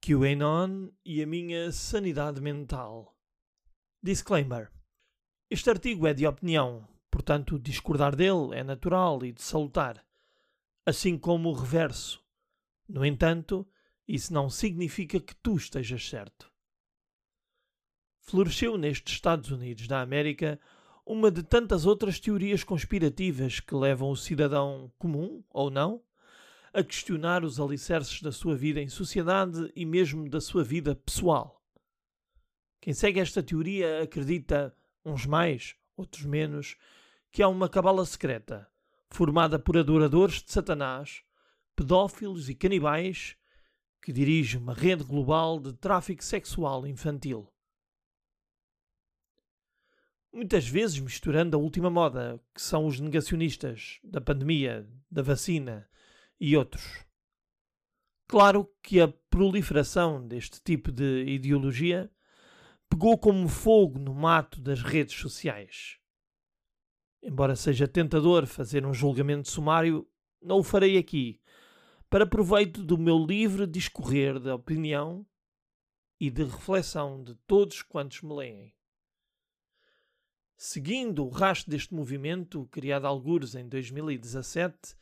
QAnon e a minha sanidade mental. Disclaimer: Este artigo é de opinião, portanto, discordar dele é natural e de salutar, assim como o reverso. No entanto, isso não significa que tu estejas certo. Floresceu nestes Estados Unidos da América uma de tantas outras teorias conspirativas que levam o cidadão comum, ou não, a questionar os alicerces da sua vida em sociedade e mesmo da sua vida pessoal. Quem segue esta teoria acredita, uns mais, outros menos, que há uma cabala secreta, formada por adoradores de Satanás, pedófilos e canibais, que dirige uma rede global de tráfico sexual infantil. Muitas vezes misturando a última moda, que são os negacionistas da pandemia, da vacina, e outros. Claro que a proliferação deste tipo de ideologia pegou como fogo no mato das redes sociais. Embora seja tentador fazer um julgamento sumário, não o farei aqui, para proveito do meu livre discorrer de opinião e de reflexão de todos quantos me leem. Seguindo o rastro deste movimento, criado algures em 2017,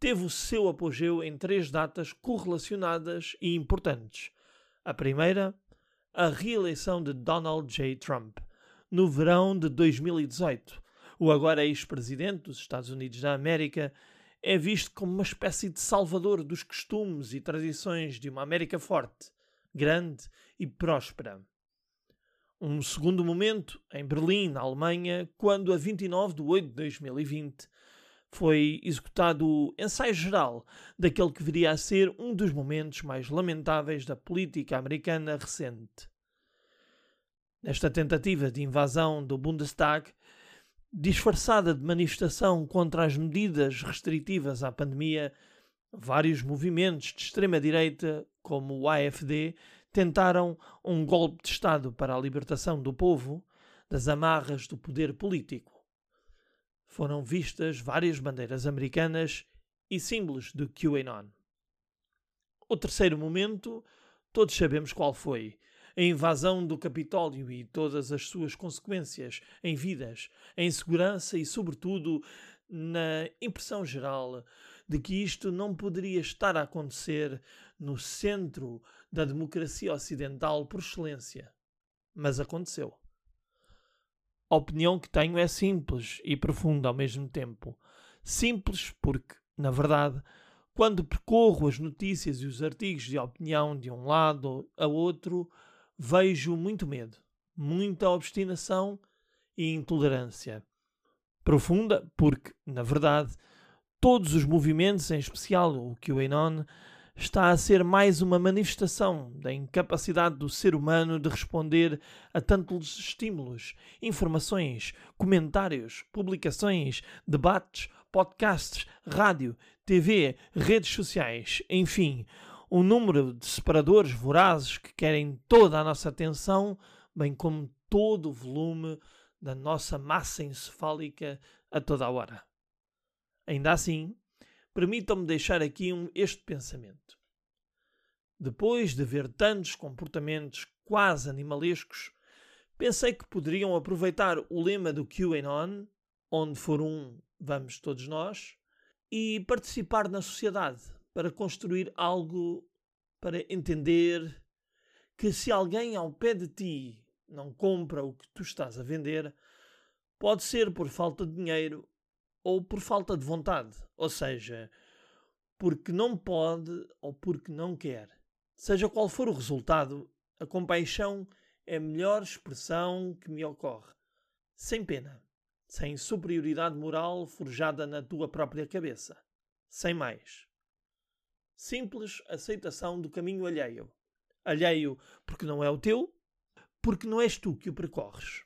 teve o seu apogeu em três datas correlacionadas e importantes. A primeira, a reeleição de Donald J. Trump, no verão de 2018. O agora ex-presidente dos Estados Unidos da América é visto como uma espécie de salvador dos costumes e tradições de uma América forte, grande e próspera. Um segundo momento, em Berlim, na Alemanha, quando, a 29 de 8 de 2020, foi executado o ensaio geral daquele que viria a ser um dos momentos mais lamentáveis da política americana recente. Nesta tentativa de invasão do Bundestag, disfarçada de manifestação contra as medidas restritivas à pandemia, vários movimentos de extrema-direita, como o AFD, tentaram um golpe de Estado para a libertação do povo das amarras do poder político foram vistas várias bandeiras americanas e símbolos do QAnon. O terceiro momento, todos sabemos qual foi. A invasão do Capitólio e todas as suas consequências em vidas, em segurança e, sobretudo, na impressão geral de que isto não poderia estar a acontecer no centro da democracia ocidental por excelência. Mas aconteceu. A opinião que tenho é simples e profunda ao mesmo tempo. Simples porque, na verdade, quando percorro as notícias e os artigos de opinião de um lado a outro, vejo muito medo, muita obstinação e intolerância. Profunda porque, na verdade, todos os movimentos, em especial o QAnon, está a ser mais uma manifestação da incapacidade do ser humano de responder a tantos estímulos, informações, comentários, publicações, debates, podcasts, rádio, TV, redes sociais, enfim, um número de separadores vorazes que querem toda a nossa atenção, bem como todo o volume da nossa massa encefálica a toda a hora. Ainda assim, permitam-me deixar aqui um, este pensamento. Depois de ver tantos comportamentos quase animalescos, pensei que poderiam aproveitar o lema do QAnon, onde for um, vamos todos nós, e participar na sociedade para construir algo para entender que se alguém ao pé de ti não compra o que tu estás a vender, pode ser por falta de dinheiro ou por falta de vontade, ou seja, porque não pode ou porque não quer. Seja qual for o resultado, a compaixão é a melhor expressão que me ocorre. Sem pena, sem superioridade moral forjada na tua própria cabeça. Sem mais. Simples aceitação do caminho alheio. Alheio porque não é o teu, porque não és tu que o percorres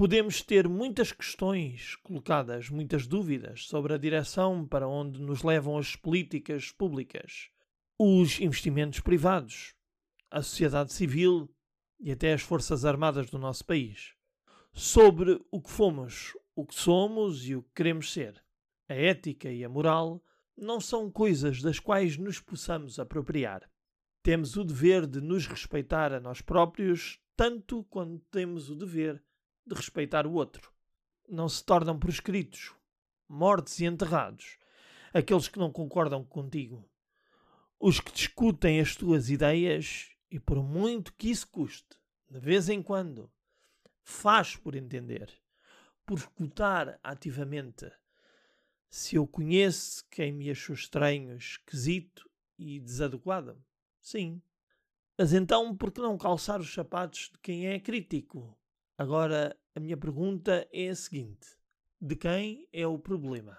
podemos ter muitas questões colocadas, muitas dúvidas sobre a direção para onde nos levam as políticas públicas, os investimentos privados, a sociedade civil e até as forças armadas do nosso país, sobre o que fomos, o que somos e o que queremos ser. A ética e a moral não são coisas das quais nos possamos apropriar. Temos o dever de nos respeitar a nós próprios, tanto quanto temos o dever de respeitar o outro. Não se tornam proscritos, mortos e enterrados aqueles que não concordam contigo, os que discutem as tuas ideias e, por muito que isso custe, de vez em quando, faz por entender, por escutar ativamente. Se eu conheço quem me achou estranho, esquisito e desadequado, sim. Mas então, por que não calçar os sapatos de quem é crítico? Agora, a minha pergunta é a seguinte: de quem é o problema?